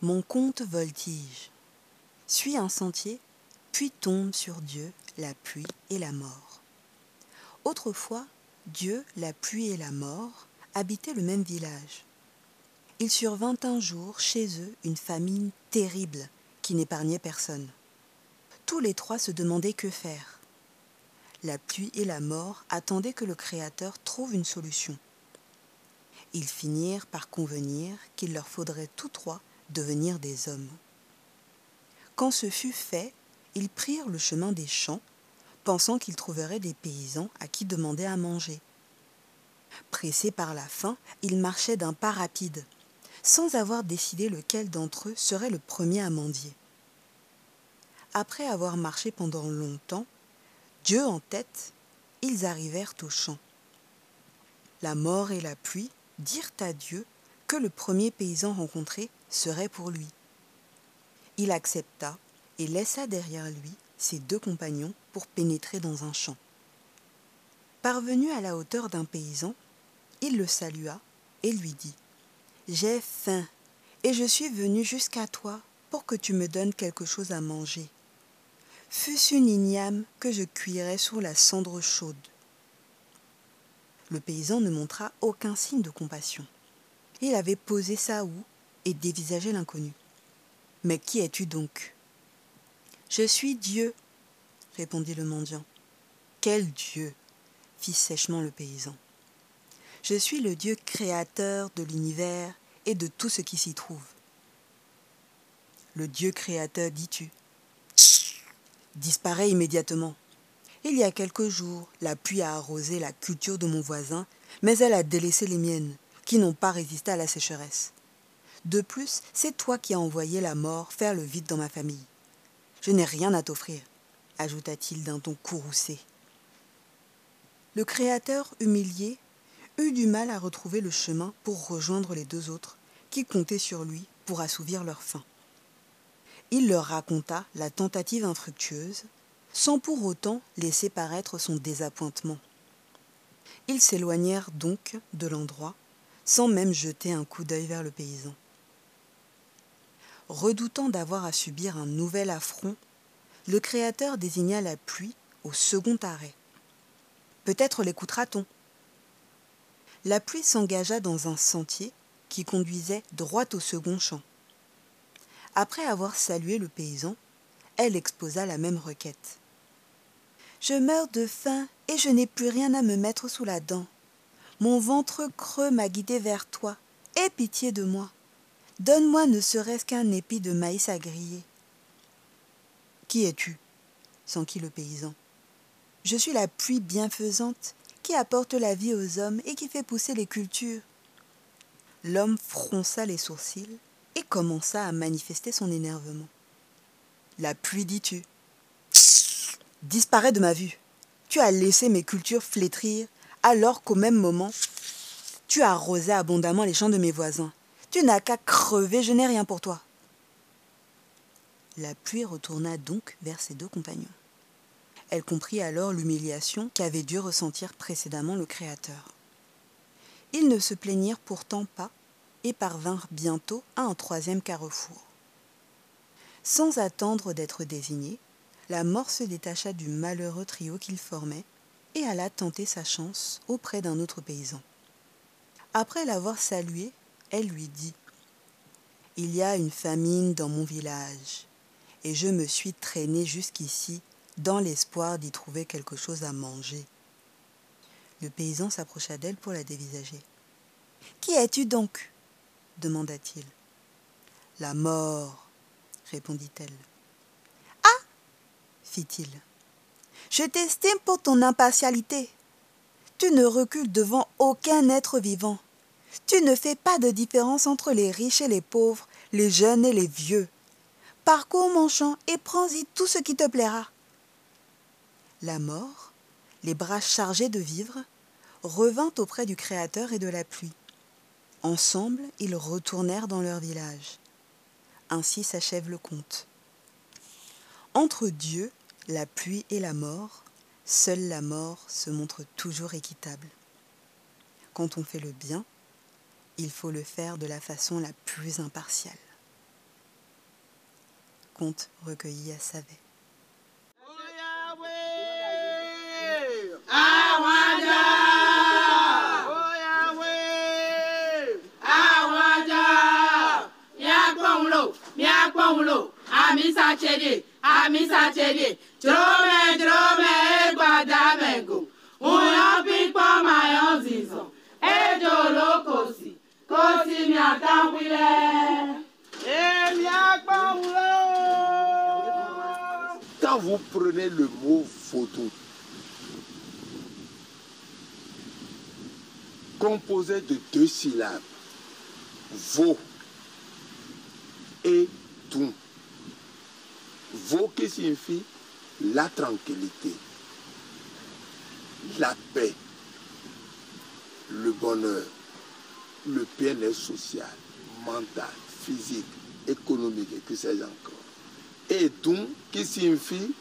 Mon compte voltige. Suis un sentier, puis tombe sur Dieu, la pluie et la mort. Autrefois, Dieu, la pluie et la mort habitaient le même village. Il survint un jour chez eux une famine terrible qui n'épargnait personne. Tous les trois se demandaient que faire. La pluie et la mort attendaient que le Créateur trouve une solution. Ils finirent par convenir qu'il leur faudrait tous trois devenir des hommes. Quand ce fut fait, ils prirent le chemin des champs, pensant qu'ils trouveraient des paysans à qui demander à manger. Pressés par la faim, ils marchaient d'un pas rapide, sans avoir décidé lequel d'entre eux serait le premier à mendier. Après avoir marché pendant longtemps, Dieu en tête, ils arrivèrent au champ. La mort et la pluie dirent à Dieu que le premier paysan rencontré serait pour lui. Il accepta et laissa derrière lui ses deux compagnons pour pénétrer dans un champ. Parvenu à la hauteur d'un paysan, il le salua et lui dit J'ai faim et je suis venu jusqu'à toi pour que tu me donnes quelque chose à manger. Fût-ce une igname que je cuirais sous la cendre chaude. Le paysan ne montra aucun signe de compassion. Il avait posé sa houe et dévisageait l'inconnu. Mais qui es-tu donc? Je suis Dieu, répondit le mendiant. Quel Dieu? fit sèchement le paysan. Je suis le Dieu créateur de l'univers et de tout ce qui s'y trouve. Le Dieu créateur, dis-tu? Disparaît immédiatement. Il y a quelques jours, la pluie a arrosé la culture de mon voisin, mais elle a délaissé les miennes, qui n'ont pas résisté à la sécheresse. De plus, c'est toi qui as envoyé la mort faire le vide dans ma famille. Je n'ai rien à t'offrir, ajouta-t-il d'un ton courroucé. Le Créateur, humilié, eut du mal à retrouver le chemin pour rejoindre les deux autres, qui comptaient sur lui pour assouvir leur faim. Il leur raconta la tentative infructueuse, sans pour autant laisser paraître son désappointement. Ils s'éloignèrent donc de l'endroit, sans même jeter un coup d'œil vers le paysan. Redoutant d'avoir à subir un nouvel affront, le Créateur désigna la pluie au second arrêt. Peut-être l'écoutera-t-on. La pluie s'engagea dans un sentier qui conduisait droit au second champ. Après avoir salué le paysan, elle exposa la même requête. Je meurs de faim et je n'ai plus rien à me mettre sous la dent. Mon ventre creux m'a guidé vers toi. Aie pitié de moi. Donne-moi ne serait-ce qu'un épi de maïs à griller. Qui es-tu? s'enquit le paysan. Je suis la pluie bienfaisante qui apporte la vie aux hommes et qui fait pousser les cultures. L'homme fronça les sourcils et commença à manifester son énervement. La pluie, dis-tu? Disparais de ma vue. Tu as laissé mes cultures flétrir alors qu'au même moment, tu arrosé abondamment les champs de mes voisins. Tu n'as qu'à crever, je n'ai rien pour toi. La pluie retourna donc vers ses deux compagnons. Elle comprit alors l'humiliation qu'avait dû ressentir précédemment le Créateur. Ils ne se plaignirent pourtant pas et parvinrent bientôt à un troisième carrefour. Sans attendre d'être désignés, la mort se détacha du malheureux trio qu'il formait et alla tenter sa chance auprès d'un autre paysan. Après l'avoir salué, elle lui dit Il y a une famine dans mon village, et je me suis traînée jusqu'ici dans l'espoir d'y trouver quelque chose à manger. Le paysan s'approcha d'elle pour la dévisager. Qui es-tu donc? demanda-t-il. La mort, répondit-elle fit-il. Je t'estime pour ton impartialité. Tu ne recules devant aucun être vivant. Tu ne fais pas de différence entre les riches et les pauvres, les jeunes et les vieux. Parcours mon champ et prends-y tout ce qui te plaira. La mort, les bras chargés de vivres, revint auprès du Créateur et de la pluie. Ensemble, ils retournèrent dans leur village. Ainsi s'achève le conte. Entre Dieu la pluie et la mort, seule la mort se montre toujours équitable. Quand on fait le bien, il faut le faire de la façon la plus impartiale. contes recueillis à Savet. Quand vous prenez le mot photo, composé de deux syllabes, vo et tout. Vo qui signifie la tranquillité, la paix, le bonheur, le bien-être social, mental, physique, économique et que sais-je encore. Et donc qui signifie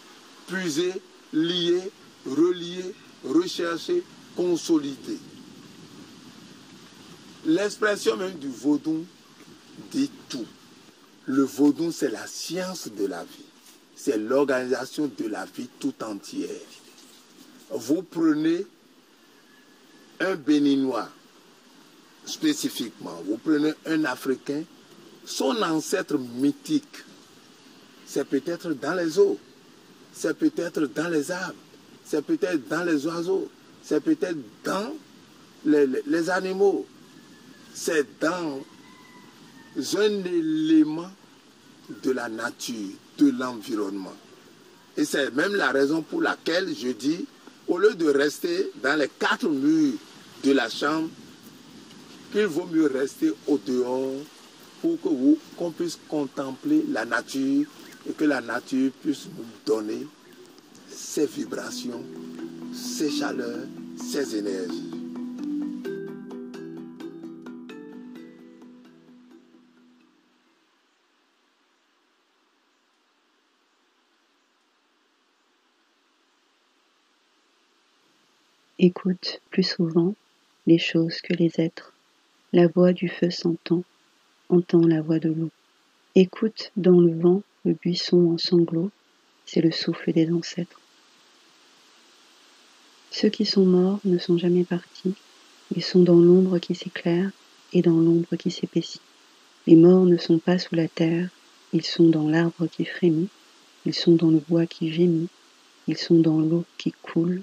puiser, lier, relier, rechercher, consolider. L'expression même du vaudou dit tout. Le vaudou, c'est la science de la vie. C'est l'organisation de la vie tout entière. Vous prenez un béninois spécifiquement, vous prenez un Africain, son ancêtre mythique, c'est peut-être dans les eaux, c'est peut-être dans les arbres, c'est peut-être dans les oiseaux, c'est peut-être dans les, les animaux, c'est dans un élément de la nature, de l'environnement. Et c'est même la raison pour laquelle je dis, au lieu de rester dans les quatre murs de la chambre, qu'il vaut mieux rester au dehors pour que vous, qu'on puisse contempler la nature et que la nature puisse nous donner ses vibrations, ses chaleurs, ses énergies. Écoute plus souvent les choses que les êtres. La voix du feu s'entend, entend la voix de l'eau. Écoute dans le vent le buisson en sanglots, c'est le souffle des ancêtres. Ceux qui sont morts ne sont jamais partis, ils sont dans l'ombre qui s'éclaire et dans l'ombre qui s'épaissit. Les morts ne sont pas sous la terre, ils sont dans l'arbre qui frémit, ils sont dans le bois qui gémit, ils sont dans l'eau qui coule,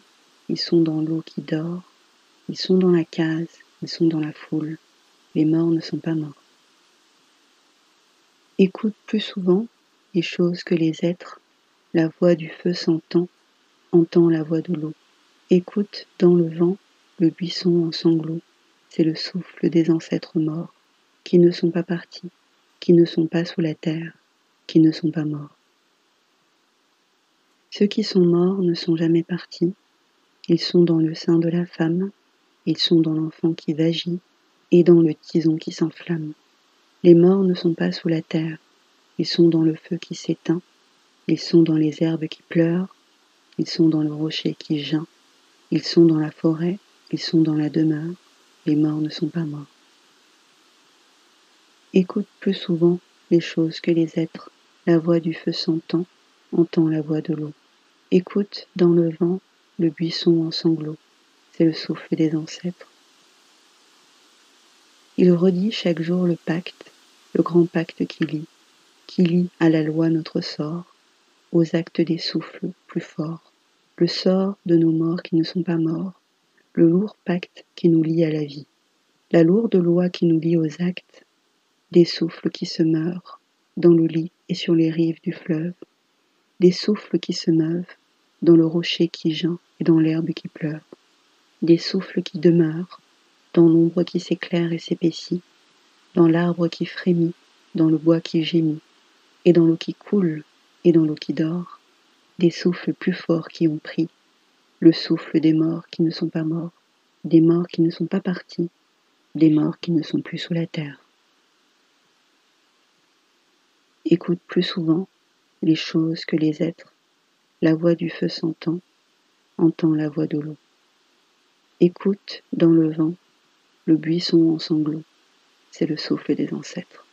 ils sont dans l'eau qui dort, ils sont dans la case, ils sont dans la foule. Les morts ne sont pas morts. Écoute plus souvent les choses que les êtres. La voix du feu s'entend, entend la voix de l'eau. Écoute dans le vent le buisson en sanglots. C'est le souffle des ancêtres morts, qui ne sont pas partis, qui ne sont pas sous la terre, qui ne sont pas morts. Ceux qui sont morts ne sont jamais partis, ils sont dans le sein de la femme, ils sont dans l'enfant qui vagit et dans le tison qui s'enflamme. Les morts ne sont pas sous la terre, ils sont dans le feu qui s'éteint, ils sont dans les herbes qui pleurent, ils sont dans le rocher qui geint, ils sont dans la forêt, ils sont dans la demeure, les morts ne sont pas morts. Écoute plus souvent les choses que les êtres, la voix du feu s'entend, entend la voix de l'eau. Écoute dans le vent le buisson en sanglots, c'est le souffle des ancêtres. Il redit chaque jour le pacte, le grand pacte qui lie, qui lie à la loi notre sort, aux actes des souffles plus forts, le sort de nos morts qui ne sont pas morts, le lourd pacte qui nous lie à la vie, la lourde loi qui nous lie aux actes, des souffles qui se meurent dans le lit et sur les rives du fleuve, des souffles qui se meuvent dans le rocher qui geint et dans l'herbe qui pleure, des souffles qui demeurent, dans l'ombre qui s'éclaire et s'épaissit, dans l'arbre qui frémit, dans le bois qui gémit, et dans l'eau qui coule, et dans l'eau qui dort, des souffles plus forts qui ont pris, le souffle des morts qui ne sont pas morts, des morts qui ne sont pas partis, des morts qui ne sont plus sous la terre. Écoute plus souvent les choses que les êtres la voix du feu s'entend, entend la voix de l'eau. Écoute dans le vent le buisson en sanglots, c'est le souffle des ancêtres.